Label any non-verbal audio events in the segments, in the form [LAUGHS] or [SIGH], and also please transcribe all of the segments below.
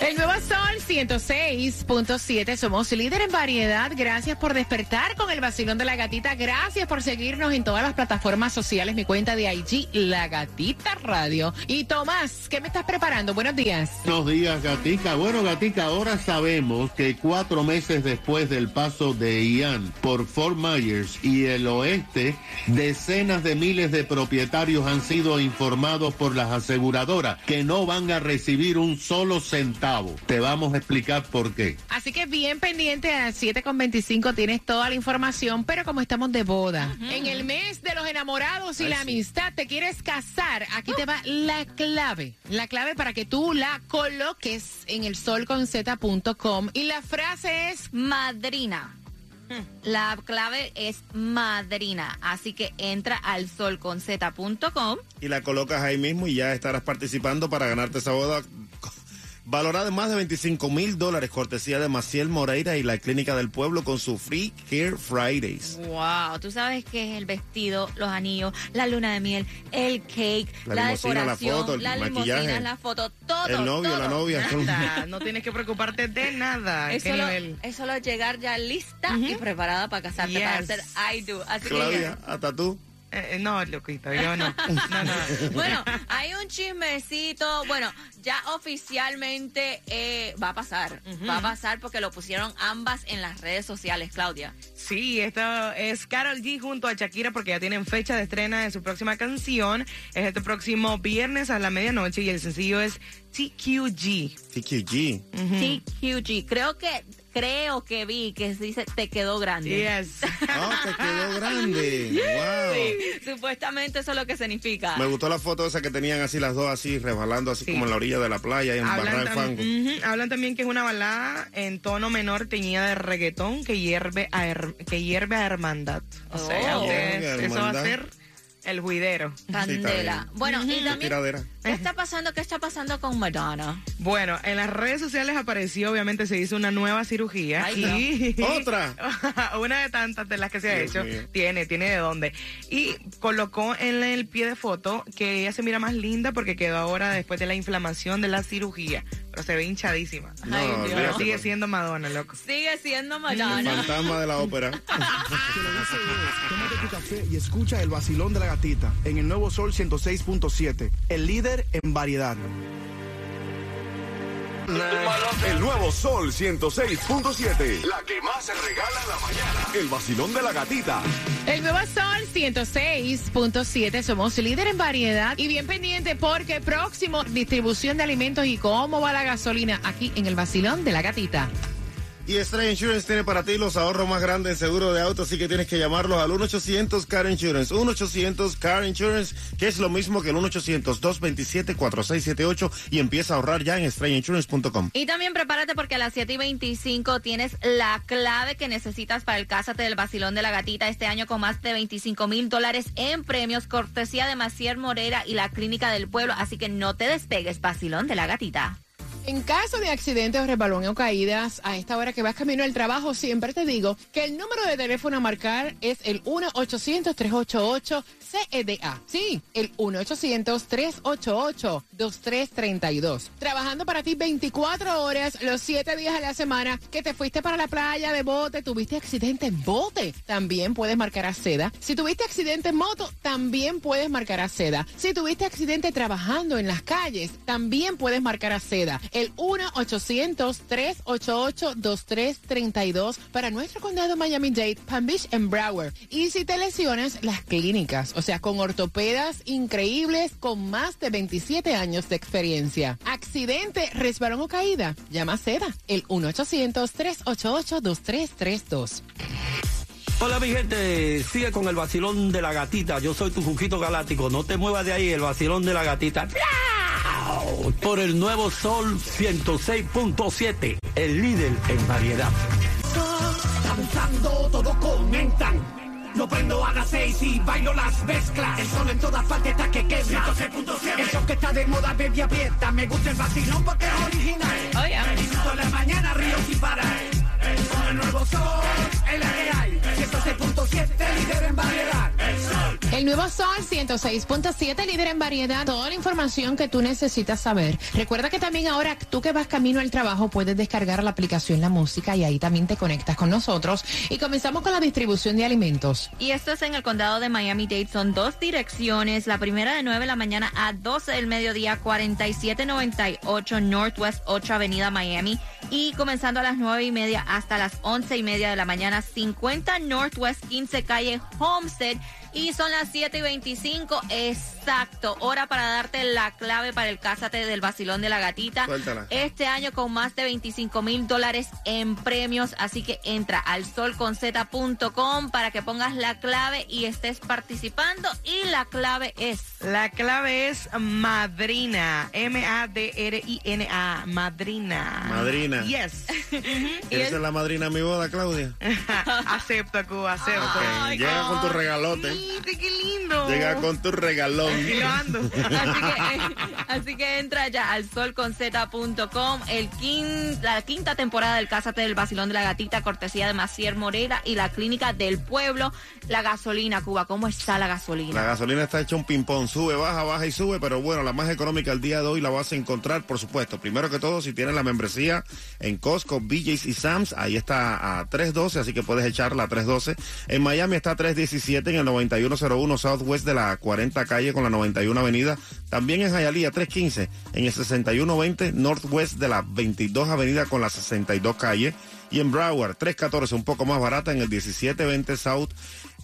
El nuevo Sol 106.7. Somos líder en variedad. Gracias por despertar con el vacilón de la gatita. Gracias por seguirnos en todas las plataformas sociales. Mi cuenta de IG, La Gatita Radio. Y Tomás, ¿qué me estás preparando? Buenos días. Buenos días, Gatica. Bueno, Gatica, ahora sabemos que cuatro meses después del paso de Ian por Fort Myers y el oeste, decenas de miles de propietarios han sido informados por las aseguradoras que no van a recibir un solo centavo. Te vamos a explicar por qué. Así que bien pendiente a 7.25 tienes toda la información, pero como estamos de boda, en el mes de los enamorados y la amistad, te quieres casar, aquí te va la clave. La clave para que tú la coloques en el solconzeta.com y la frase es madrina. La clave es madrina, así que entra al solconzeta.com y la colocas ahí mismo y ya estarás participando para ganarte esa boda valorada en más de 25 mil dólares, cortesía de Maciel Moreira y la Clínica del Pueblo con su Free Care Fridays. Wow, tú sabes que es el vestido, los anillos, la luna de miel, el cake, la, decoración, la foto, el la maquillaje, la foto, todo. El novio, la novia. [LAUGHS] no tienes que preocuparte de nada. Es solo, es solo llegar ya lista y preparada para casarte, para hacer I do. Así Claudia, hasta tú. Eh, no, loquito, yo no. [LAUGHS] no, no. bueno, hay un chismecito. Bueno, ya oficialmente eh, va a pasar. Va a pasar porque lo pusieron ambas en las redes sociales, Claudia. Sí, esto es Carol G junto a Shakira porque ya tienen fecha de estrena de su próxima canción. Es este próximo viernes a la medianoche y el sencillo es TQG. TQG. TQG. Creo que creo que vi que dice te quedó grande. Yes. [LAUGHS] Ah, te quedó grande. Wow. supuestamente eso es lo que significa. Me gustó la foto esa que tenían así las dos así resbalando así como en la orilla de la playa y en Hablan, fango. Hablan también que es una balada en tono menor teñida de reggaetón que hierve a, que hierve a hermandad. O sea, oh. eso va a ser el juidero. Candela. bueno, y también, ¿qué está pasando? ¿Qué está pasando con Madonna? Bueno, en las redes sociales apareció, obviamente se hizo una nueva cirugía. y... [LAUGHS] ¿Otra? [LAUGHS] una de tantas de las que se ha hecho. Tiene, tiene de dónde. Y colocó en el pie de foto que ella se mira más linda porque quedó ahora después de la inflamación de la cirugía. Pero se ve hinchadísima. Pero sigue siendo Madonna, loco. Sigue siendo Madonna. El fantasma de la ópera. [LAUGHS] Tómate tu café y escucha el vacilón de la gatita en el Nuevo Sol 106.7. El líder en variedad. El nuevo Sol 106.7. La que más se regala en la mañana. El vacilón de la gatita. El nuevo Sol 106.7. Somos líder en variedad y bien pendiente porque próximo distribución de alimentos y cómo va la gasolina aquí en el vacilón de la gatita. Y Stray Insurance tiene para ti los ahorros más grandes en seguro de auto, así que tienes que llamarlos al 1-800 Car Insurance. 1-800 Car Insurance, que es lo mismo que el 1-800-227-4678 y empieza a ahorrar ya en StrayInsurance.com. Y también prepárate porque a las 7 y 25 tienes la clave que necesitas para el Cásate del Basilón de la Gatita este año con más de 25 mil dólares en premios, cortesía de Macier Morera y la Clínica del Pueblo. Así que no te despegues, Basilón de la Gatita. En caso de accidentes o resbalón o caídas, a esta hora que vas camino al trabajo, siempre te digo que el número de teléfono a marcar es el 1-800-388-CEDA. Sí, el 1-800-388-2332. Trabajando para ti 24 horas, los 7 días a la semana, que te fuiste para la playa de bote, tuviste accidente en bote, también puedes marcar a SEDA. Si tuviste accidente en moto, también puedes marcar a SEDA. Si tuviste accidente trabajando en las calles, también puedes marcar a SEDA el 1-800-388-2332 para nuestro condado Miami-Dade, Palm Beach en Broward. Y si te lesiones, las clínicas, o sea, con ortopedas increíbles con más de 27 años de experiencia. Accidente, resbalón o caída, llama a Seda, el 1-800-388-2332. Hola mi gente, sigue con el vacilón de la gatita. Yo soy tu Juquito Galáctico. No te muevas de ahí, el vacilón de la gatita por el nuevo Sol 106.7, el líder en variedad. Abusando, todos comentan. No prendo a las seis y bailo las mezclas. El sol en todas partes está que quema. 106.7. El show que está de moda, baby aprieta. Me gusta el vacilón porque es original. Oh, yeah. Me disfruto en la mañana, río sin parar. Con el nuevo sol, el que hay. 106.7, líder en variedad. El sol. El nuevo Sol 106.7, líder en variedad. Toda la información que tú necesitas saber. Recuerda que también ahora tú que vas camino al trabajo puedes descargar la aplicación La Música y ahí también te conectas con nosotros. Y comenzamos con la distribución de alimentos. Y esto es en el condado de Miami-Dade. Son dos direcciones. La primera de 9 de la mañana a 12 del mediodía, 4798 Northwest 8 Avenida Miami. Y comenzando a las 9 y media hasta las 11 y media de la mañana, 50 Northwest 15 Calle Homestead. Y son las 7 y 25, exacto. Hora para darte la clave para el Cásate del Basilón de la Gatita. Suéltala. Este año con más de 25 mil dólares en premios. Así que entra al solconzeta.com para que pongas la clave y estés participando. Y la clave es. La clave es madrina. M-A-D-R-I-N-A. Madrina. Madrina. Yes. [LAUGHS] ¿Quieres ser la madrina de mi boda, Claudia? [LAUGHS] acepto, Cuba, acepto. Llega con tu regalote. Qué lindo. Llega con tu regalón. Aquí lo ando. Así que, eh, [LAUGHS] así que entra ya al solconzeta.com. El quin- la quinta temporada del Cásate del Basilón de la Gatita, cortesía de Macier Morera y la Clínica del Pueblo. La gasolina, Cuba, ¿cómo está la gasolina? La gasolina está hecha un ping-pong, sube, baja, baja y sube, pero bueno, la más económica el día de hoy la vas a encontrar, por supuesto. Primero que todo, si tienes la membresía en Costco, BJ's y Sam's, ahí está a 312, así que puedes echarla a 312. En Miami está a 317 en el 9101 Southwest de la 40 calle con la 91 avenida. También en Hialeah 315 en el 6120 Northwest de la 22 avenida con la 62 calle. Y en Broward 314, un poco más barata, en el 1720 South,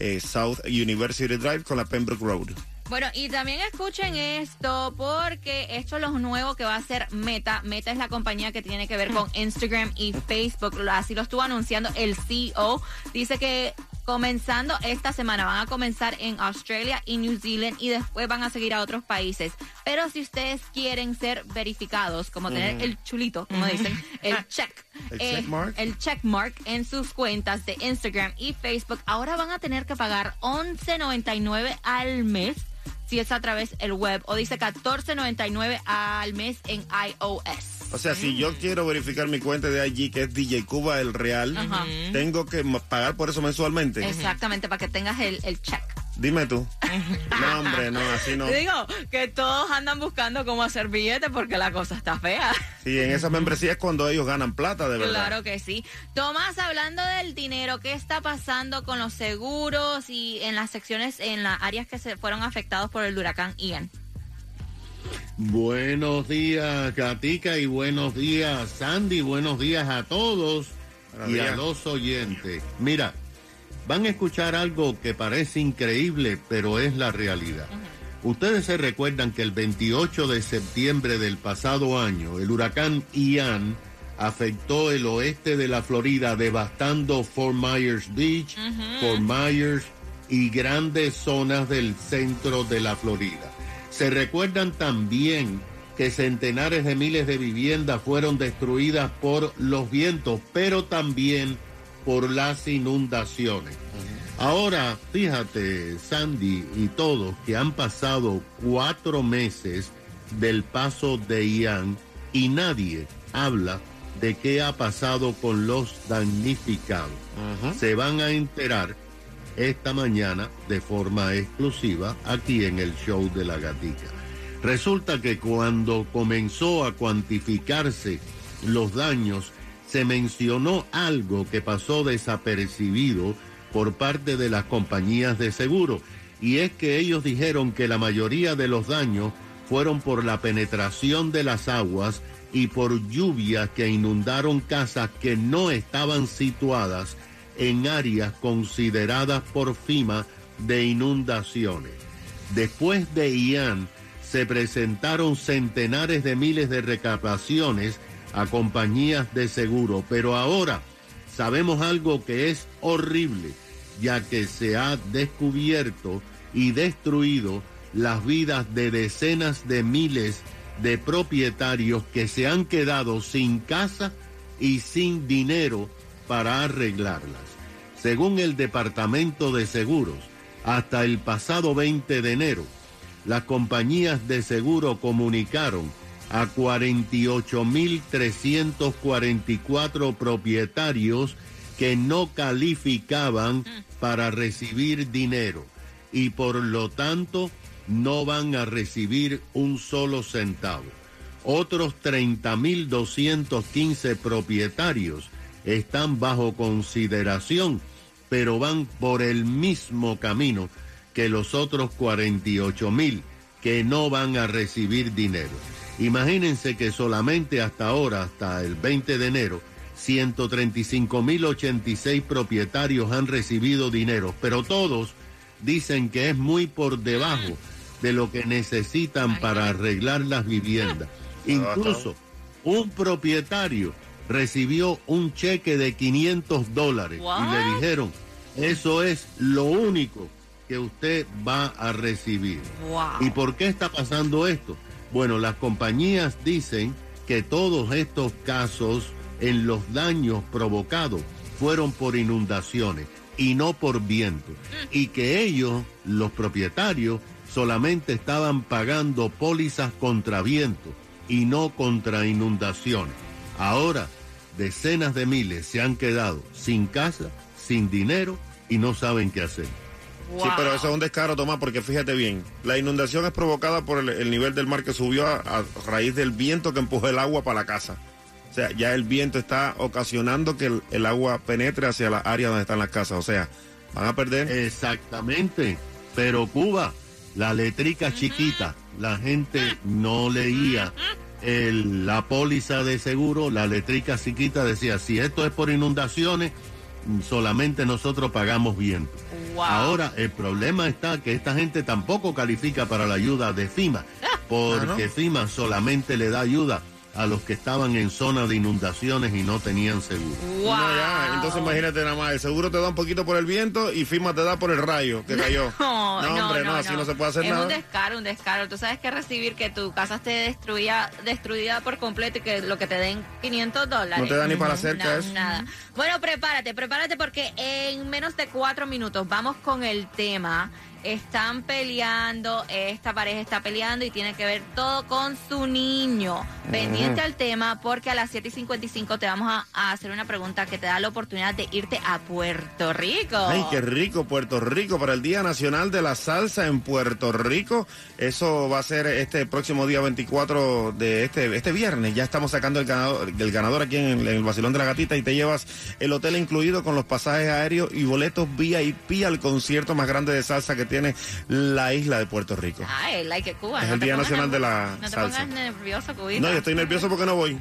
eh, South University Drive con la Pembroke Road. Bueno, y también escuchen esto, porque esto es lo nuevo que va a hacer Meta. Meta es la compañía que tiene que ver con Instagram y Facebook. Así lo estuvo anunciando el CEO. Dice que comenzando esta semana van a comenzar en Australia y New Zealand y después van a seguir a otros países. Pero si ustedes quieren ser verificados, como tener el chulito, como dicen, el [LAUGHS] check. El eh, checkmark. el checkmark en sus cuentas de Instagram y Facebook, ahora van a tener que pagar 11.99 al mes si es a través del web o dice 14.99 al mes en iOS. O sea, si yo quiero verificar mi cuenta de IG, que es DJ Cuba el Real, Ajá. tengo que pagar por eso mensualmente. Exactamente, para que tengas el, el check. Dime tú. No, hombre, no, así no. [LAUGHS] Digo que todos andan buscando cómo hacer billetes porque la cosa está fea. Sí, en esa membresía es cuando ellos ganan plata, de verdad. Claro que sí. Tomás, hablando del dinero, ¿qué está pasando con los seguros y en las secciones, en las áreas que se fueron afectados por el huracán Ian? Buenos días, Gatica, y buenos días, Sandy. Buenos días a todos Buenos y días. a los oyentes. Mira, van a escuchar algo que parece increíble, pero es la realidad. Ustedes se recuerdan que el 28 de septiembre del pasado año, el huracán Ian afectó el oeste de la Florida, devastando Fort Myers Beach, Fort Myers y grandes zonas del centro de la Florida. Se recuerdan también que centenares de miles de viviendas fueron destruidas por los vientos, pero también por las inundaciones. Ahora, fíjate, Sandy y todos, que han pasado cuatro meses del paso de Ian y nadie habla de qué ha pasado con los damnificados. Se van a enterar esta mañana de forma exclusiva aquí en el show de la gatica. Resulta que cuando comenzó a cuantificarse los daños, se mencionó algo que pasó desapercibido por parte de las compañías de seguro, y es que ellos dijeron que la mayoría de los daños fueron por la penetración de las aguas y por lluvias que inundaron casas que no estaban situadas en áreas consideradas por FIMA de inundaciones. Después de Ian, se presentaron centenares de miles de reclamaciones a compañías de seguro, pero ahora sabemos algo que es horrible, ya que se ha descubierto y destruido las vidas de decenas de miles de propietarios que se han quedado sin casa y sin dinero para arreglarlas. Según el Departamento de Seguros, hasta el pasado 20 de enero, las compañías de seguro comunicaron a 48.344 propietarios que no calificaban para recibir dinero y por lo tanto no van a recibir un solo centavo. Otros 30.215 propietarios están bajo consideración, pero van por el mismo camino que los otros 48.000 que no van a recibir dinero. Imagínense que solamente hasta ahora, hasta el 20 de enero, 135.086 propietarios han recibido dinero, pero todos dicen que es muy por debajo de lo que necesitan para arreglar las viviendas. [LAUGHS] Incluso un propietario recibió un cheque de 500 dólares y le dijeron, eso es lo único que usted va a recibir. ¿Y por qué está pasando esto? Bueno, las compañías dicen que todos estos casos en los daños provocados fueron por inundaciones y no por viento. Y que ellos, los propietarios, solamente estaban pagando pólizas contra viento y no contra inundaciones. Ahora, decenas de miles se han quedado sin casa, sin dinero y no saben qué hacer. Sí, pero eso es un descaro, Tomás, porque fíjate bien, la inundación es provocada por el, el nivel del mar que subió a, a raíz del viento que empujó el agua para la casa. O sea, ya el viento está ocasionando que el, el agua penetre hacia la área donde están las casas. O sea, van a perder. Exactamente. Pero Cuba, la letrica chiquita, la gente no leía el- la póliza de seguro, la letrica chiquita decía, si esto es por inundaciones, solamente nosotros pagamos viento. Ahora el problema está que esta gente tampoco califica para la ayuda de FIMA, porque FIMA solamente le da ayuda a los que estaban en zona de inundaciones y no tenían seguro. No, ya, entonces imagínate nada más, el seguro te da un poquito por el viento y firma te da por el rayo que cayó. [LAUGHS] No, no, hombre, no, así no se puede hacer es nada. un descaro, un descaro. Tú sabes que recibir que tu casa esté destruida, destruida por completo y que lo que te den 500 dólares. No te da ni para cerca eso. Nada. Bueno, prepárate, prepárate porque en menos de cuatro minutos vamos con el tema. Están peleando, esta pareja está peleando y tiene que ver todo con su niño. Pendiente al tema porque a las 7 y 55 te vamos a, a hacer una pregunta que te da la oportunidad de irte a Puerto Rico. Ay, qué rico, Puerto Rico, para el Día Nacional de la Salsa en Puerto Rico. Eso va a ser este próximo día 24 de este, este viernes. Ya estamos sacando el ganador, el ganador aquí en el, en el Basilón de la Gatita y te llevas el hotel incluido con los pasajes aéreos y boletos VIP al concierto más grande de salsa que tiene la isla de Puerto Rico. Ay, like que Cuba. Es no el Día Nacional de la No te Salsa. pongas nervioso, Cubita. No, yo estoy nervioso porque no voy.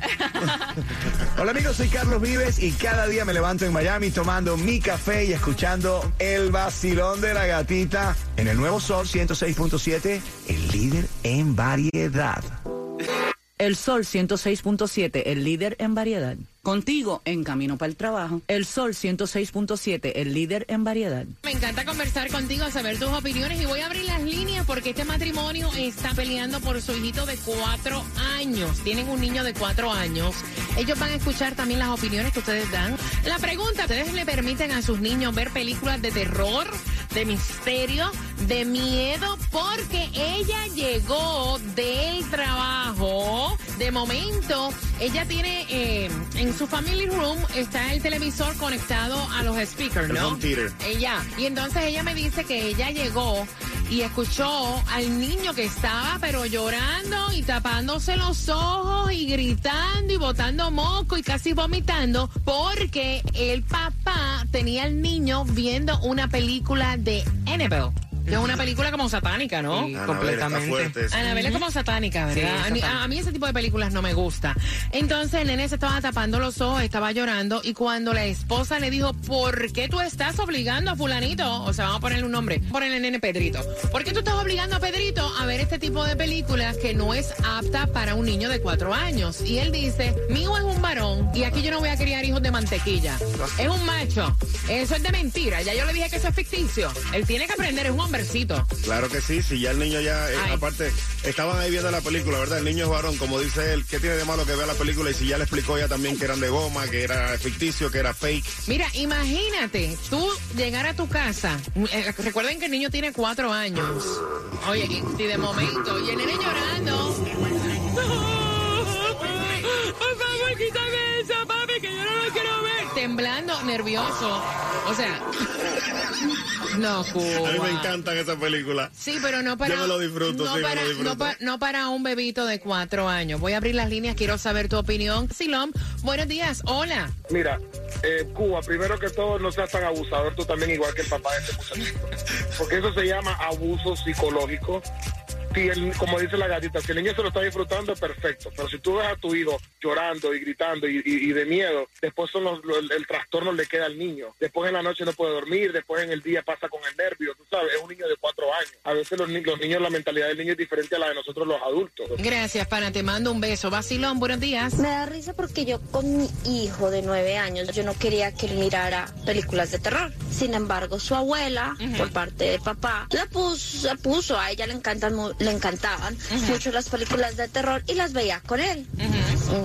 [LAUGHS] Hola amigos, soy Carlos Vives y cada día me levanto en Miami tomando mi café y escuchando el vacilón de la gatita en el nuevo Sol 106.7, el líder en variedad. El Sol 106.7, el líder en variedad. Contigo en camino para el trabajo. El Sol 106.7, el líder en variedad. Me encanta conversar contigo, saber tus opiniones y voy a abrir las líneas porque este matrimonio está peleando por su hijito de cuatro años. Tienen un niño de cuatro años. Ellos van a escuchar también las opiniones que ustedes dan. La pregunta, ¿ustedes le permiten a sus niños ver películas de terror, de misterio, de miedo? Porque ella llegó del trabajo. De momento, ella tiene eh, en su family room está el televisor conectado a los speakers, ¿no? Ella. Y entonces ella me dice que ella llegó y escuchó al niño que estaba pero llorando y tapándose los ojos y gritando y botando moco y casi vomitando porque el papá tenía al niño viendo una película de Annabelle. Es una película como satánica, ¿no? Sí, completamente. fuerte. Anabel es como satánica, Sí, ¿verdad? a, mí, satánica. a mí ese tipo de películas no me gusta. Entonces el nene se estaba tapando los ojos, estaba llorando y cuando la esposa le dijo, ¿por qué tú estás obligando a fulanito? O sea, vamos a ponerle un nombre, ponerle el nene Pedrito. ¿Por qué tú estás obligando a Pedrito a ver este tipo de películas que no es apta para un niño de cuatro años? Y él dice, mi hijo es un varón y aquí yo no voy a criar hijos de mantequilla. Es un macho. Eso es de mentira. Ya yo le dije que eso es ficticio. Él tiene que aprender, es un hombre. Hombrecito. Claro que sí, si ya el niño ya, eh, aparte, estaban ahí viendo la película, ¿verdad? El niño es varón, como dice él, ¿qué tiene de malo que vea la película? Y si ya le explicó ya también que eran de goma, que era ficticio, que era fake. Mira, imagínate tú llegar a tu casa. eh, recuerden que el niño tiene cuatro años. Oye, y, y de momento, y el nene llorando. [LAUGHS] Por favor, quítame eso, papi, que yo no lo quiero ver. Temblando, nervioso. O sea, no, Cuba. A mí me encantan esas películas. Sí, pero no para. Yo me lo disfruto, no sí, me para, lo disfruto. No, pa- no para un bebito de cuatro años. Voy a abrir las líneas, quiero saber tu opinión. Silom, buenos días, hola. Mira, eh, Cuba, primero que todo, no seas tan abusador tú también, igual que el papá de este muchacho. Porque eso se llama abuso psicológico. Si el- como dice la gatita, si el niño se lo está disfrutando, perfecto. Pero si tú ves a tu hijo llorando y gritando y, y- y de miedo, después son los- lo- el, el trastorno le queda al niño. Después en la noche no puede dormir, después en el día pasa con el nervio, tú sabes, es un niño de cuatro años. A veces los, los niños, la mentalidad del niño es diferente a la de nosotros los adultos. Gracias, pana, te mando un beso. Vacilón, buenos días. Me da risa porque yo con mi hijo de nueve años, yo no quería que él mirara películas de terror. Sin embargo, su abuela, por parte de papá, la puso, la puso. A ella le encantan, le encantaban mucho las películas de terror y las veía con él.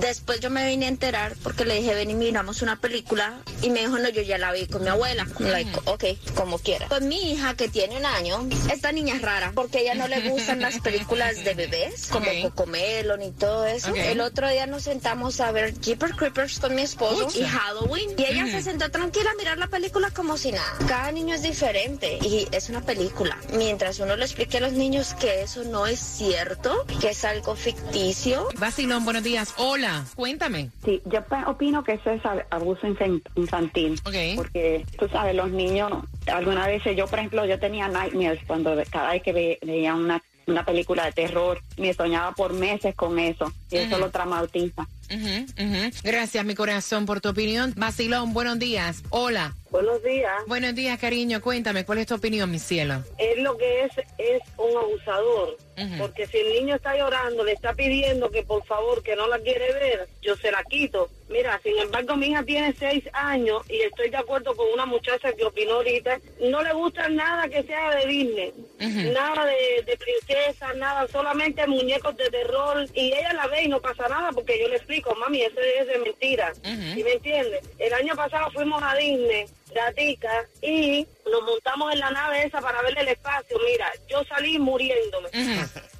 Después yo me vine a enterar porque le dije, ven y miramos una película y me dijo, no, yo ya la vi con mi abuela. Like, ok, como quiera. Con mi hija que tiene un año, esta niña es rara porque a ella no le gustan las películas de bebés, como Ok. Cocomelon y todo eso. Ok. El otro día nos sentamos a ver Jeepers Creepers con mi esposo Pucha. y Halloween. Y ella se sentó tranquila a mirar la película como si nada. Cada niño es diferente y es una película. Mientras uno le explique a los niños que eso no es cierto, que es algo ficticio. Vacilón, buenos días. Hola, cuéntame. Sí, yo opino que eso es ab- abuso infan- infantil. Porque, tú sabes, los niños, algunas veces yo, por ejemplo, yo tenía nightmares cuando cada vez que ve- veía una, una película de terror, me soñaba por meses con eso. Y eso lo traumatiza. Ujú, ujú. Gracias, mi corazón, por tu opinión. Vacilón, buenos días. Hola. Buenos días. Buenos días, cariño. Cuéntame, ¿cuál es tu opinión, mi cielo? Él lo que es es un abusador. Porque si el niño está llorando, le está pidiendo que por favor, que no la quiere ver, yo se la quito. Mira, sin embargo, mi hija tiene seis años y estoy de acuerdo con una muchacha que opinó ahorita. No le gusta nada que sea de Disney. Nada de, de princesa, nada, solamente muñecos de terror. Y ella la ve y no pasa nada porque yo le explico, mami, eso es de mentira. Ujú. ¿Y me entiendes? El año pasado fuimos a Disney, gatica, y nos montamos en la nave esa para ver el espacio. Mira, yo salí muriéndome.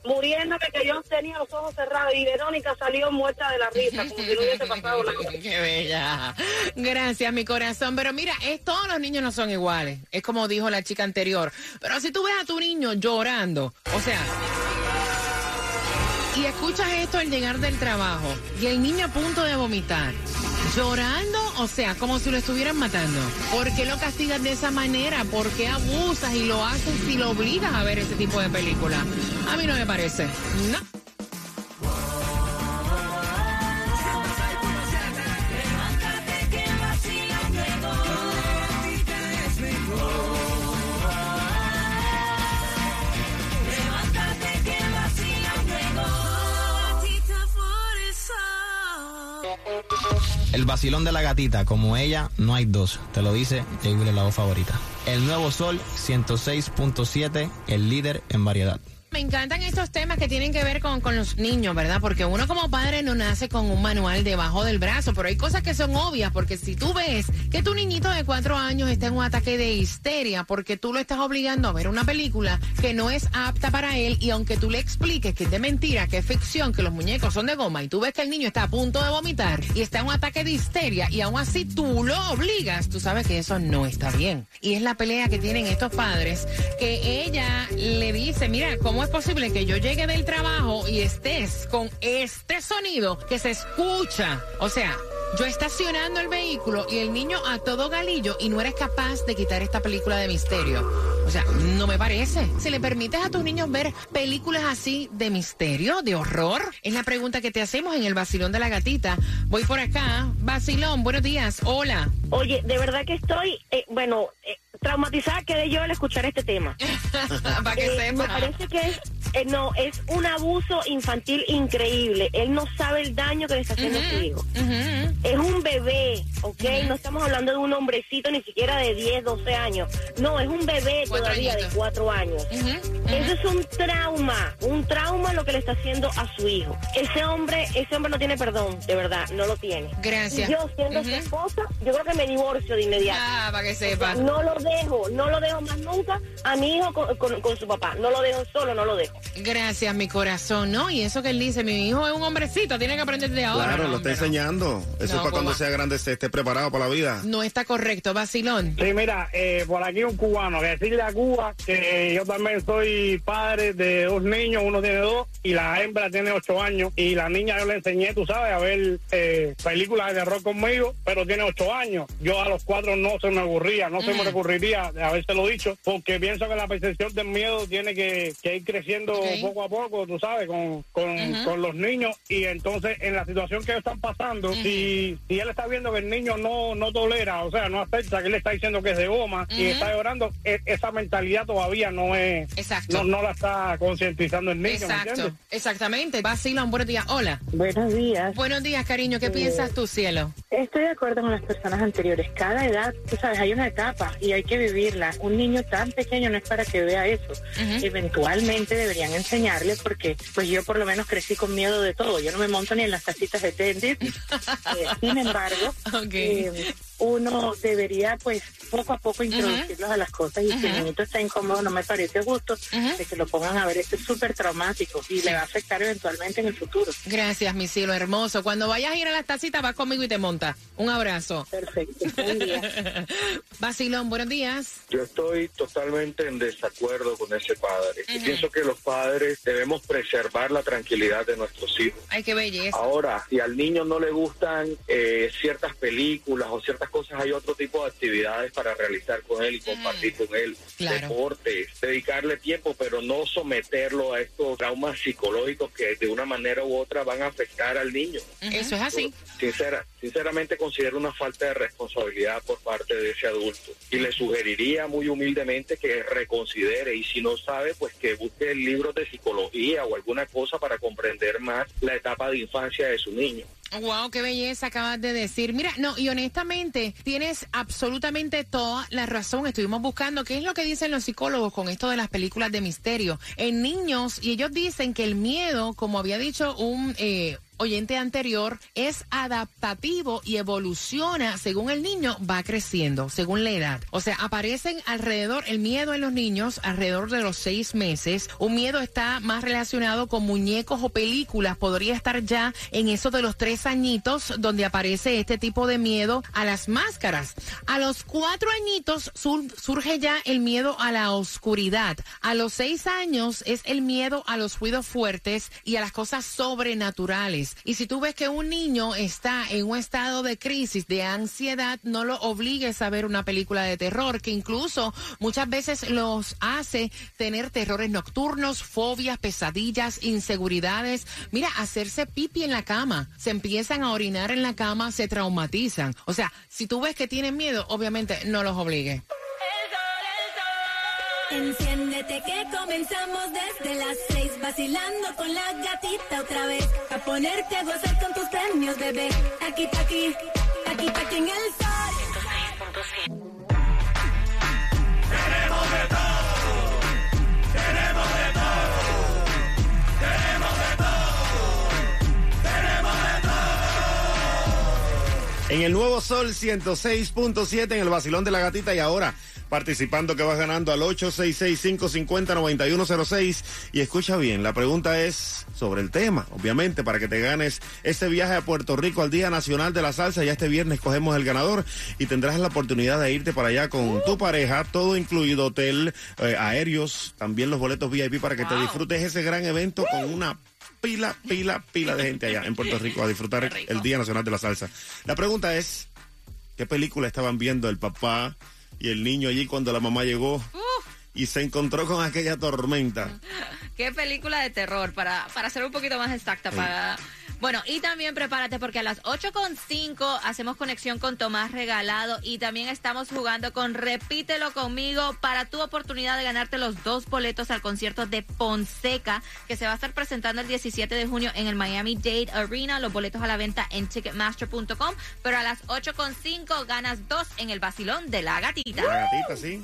Muriéndome que yo tenía los ojos cerrados y Verónica salió muerta de la risa, como si no hubiese pasado [LAUGHS] nada. Qué bella. Gracias, mi corazón. Pero mira, es, todos los niños no son iguales. Es como dijo la chica anterior. Pero si tú ves a tu niño llorando, o sea, y escuchas esto al llegar del trabajo, y el niño a punto de vomitar, llorando, o sea, como si lo estuvieran matando. ¿Por qué lo castigas de esa manera? ¿Por qué abusas y lo haces y lo obligas a ver ese tipo de película? A mí no me parece. No. Vacilón de la gatita, como ella, no hay dos. Te lo dice Jay la voz favorita. El nuevo Sol 106.7, el líder en variedad. Me encantan estos temas que tienen que ver con, con los niños, ¿verdad? Porque uno como padre no nace con un manual debajo del brazo, pero hay cosas que son obvias, porque si tú ves que tu niñito de cuatro años está en un ataque de histeria, porque tú lo estás obligando a ver una película que no es apta para él, y aunque tú le expliques que es de mentira, que es ficción, que los muñecos son de goma, y tú ves que el niño está a punto de vomitar y está en un ataque de histeria, y aún así tú lo obligas, tú sabes que eso no está bien. Y es la pelea que tienen estos padres, que ella le dice, mira, ¿cómo es posible que yo llegue del trabajo y estés con este sonido que se escucha? O sea, yo estacionando el vehículo y el niño a todo galillo y no eres capaz de quitar esta película de misterio. O sea, no me parece. Si le permites a tus niños ver películas así de misterio, de horror, es la pregunta que te hacemos en el vacilón de la gatita. Voy por acá. Vacilón, buenos días. Hola. Oye, de verdad que estoy, eh, bueno, eh, traumatizada quedé yo al escuchar este tema. [LAUGHS] Para que Eh, sepa. Me parece que es, eh, no, es un abuso infantil increíble. Él no sabe el daño que le está haciendo a su hijo. Es un bebé. ¿ok? No estamos hablando de un hombrecito ni siquiera de 10, 12 años. No, es un bebé todavía de 4 años. Eso es un trauma, un trauma lo que le está haciendo a su hijo. Ese hombre, ese hombre no tiene perdón, de verdad, no lo tiene. Gracias. Yo siendo su esposa, yo creo que me divorcio de inmediato. Ah, para que sepa. No lo dejo, no lo dejo más nunca a mi hijo con, con- con su papá. No lo dejo solo, no lo dejo. Gracias, mi corazón, ¿no? Y eso que él dice, mi hijo es un hombrecito, tiene que aprender de ahora. Claro, No, lo está enseñando. Eso No, es para cuando sea grande se esté preparado para la vida. No está correcto, vacilón. Sí, mira, eh, por aquí un cubano, que decirle a Cuba que yo también soy padre de dos niños, uno tiene dos y la hembra tiene ocho años y la niña yo le enseñé, tú sabes, a ver eh, películas de terror conmigo, pero tiene ocho años. Yo a los cuatro no se me aburría, no se me recurriría de habérselo dicho, porque pienso que la percepción del miedo tiene que, que ir creciendo Poco a poco, tú sabes, con, con, con los niños y entonces en la situación que ellos están pasando, si, si él está viendo que el niño no, no tolera, o sea, no acepta que él le está diciendo que es de goma y está llorando, e- esa mentalidad todavía no es, Exacto. no, no la está concientizando el niño, ¿me Exacto, entiendes? exactamente. Vacilón, buenos días. Hola. Buenos días. Buenos días, cariño. ¿Qué Eh, piensas tú, cielo? Estoy de acuerdo con las personas anteriores. Cada edad, tú sabes, hay una etapa y hay que vivirla. Un niño tan pequeño no es para que vea eso. Eventualmente deberían enseñarle porque pues yo por lo menos crecí con miedo de todo. Yo no me monto ni en las tacitas de té en Disney. [LAUGHS] Eh, sin embargo, eh, uno debería pues poco a poco introducirlos a las cosas y si el niñito está incómodo no me parece justo de que lo pongan a ver. Esto es súper traumático y le va a afectar eventualmente en el futuro. Gracias, mi cielo hermoso. Cuando vayas a ir a las tacitas, vas conmigo y te montas. Un abrazo. Perfecto. Buen día. Vacilón, buenos días. Yo estoy totalmente en desacuerdo con ese padre. Pienso que los padres debemos preservar la tranquilidad de nuestros hijos. Ay, qué belleza. Ahora, si al niño no le gustan eh, ciertas películas o ciertas cosas, hay otro tipo de actividades para realizar con él y compartir con él. Claro. Deportes, dedicarle tiempo, pero no someterlo a estos traumas psicológicos que de una manera u otra van a afectar al niño. Eso es así. Sincera, sinceramente considero una falta de responsabilidad por parte de ese adulto y le sugeriría muy humildemente que reconsidere y si no sabe pues que busque libros de psicología o alguna cosa para comprender más la etapa de infancia de su niño. Wow, qué belleza acabas de decir. Mira, no, y honestamente, tienes absolutamente toda la razón. Estuvimos buscando qué es lo que dicen los psicólogos con esto de las películas de misterio. En niños, y ellos dicen que el miedo, como había dicho un eh, oyente anterior, es adaptativo y evoluciona según el niño va creciendo, según la edad. O sea, aparecen alrededor, el miedo en los niños, alrededor de los seis meses. Un miedo está más relacionado con muñecos o películas. Podría estar ya en eso de los tres añitos, donde aparece este tipo de miedo a las máscaras. A los cuatro añitos sur- surge ya el miedo a la oscuridad. A los seis años es el miedo a los ruidos fuertes y a las cosas sobrenaturales. Y si tú ves que un niño está en un estado de crisis, de ansiedad, no lo obligues a ver una película de terror, que incluso muchas veces los hace tener terrores nocturnos, fobias, pesadillas, inseguridades. Mira, hacerse pipi en la cama. Se empiezan a orinar en la cama, se traumatizan. O sea, si tú ves que tienen miedo, obviamente no los obligues. Enciéndete que comenzamos desde las seis vacilando con la gatita otra vez a ponerte a gozar con tus premios bebé. Aquí pa' aquí aquí pa' aquí en el En el nuevo Sol 106.7 en el Basilón de la Gatita y ahora participando que vas ganando al 866-550-9106 y escucha bien, la pregunta es sobre el tema, obviamente, para que te ganes ese viaje a Puerto Rico al Día Nacional de la Salsa, ya este viernes cogemos el ganador y tendrás la oportunidad de irte para allá con tu pareja, todo incluido, hotel, eh, aéreos, también los boletos VIP para que te disfrutes ese gran evento con una pila, pila, pila de gente allá en Puerto Rico a disfrutar el Día Nacional de la Salsa. La pregunta es, ¿qué película estaban viendo el papá y el niño allí cuando la mamá llegó? Y se encontró con aquella tormenta. [LAUGHS] Qué película de terror, para, para ser un poquito más exacta. Para... Bueno, y también prepárate porque a las 8.5 hacemos conexión con Tomás Regalado y también estamos jugando con Repítelo conmigo para tu oportunidad de ganarte los dos boletos al concierto de Ponseca que se va a estar presentando el 17 de junio en el Miami Dade Arena. Los boletos a la venta en ticketmaster.com, pero a las 8.5 ganas dos en el vacilón de la gatita. La gatita, sí.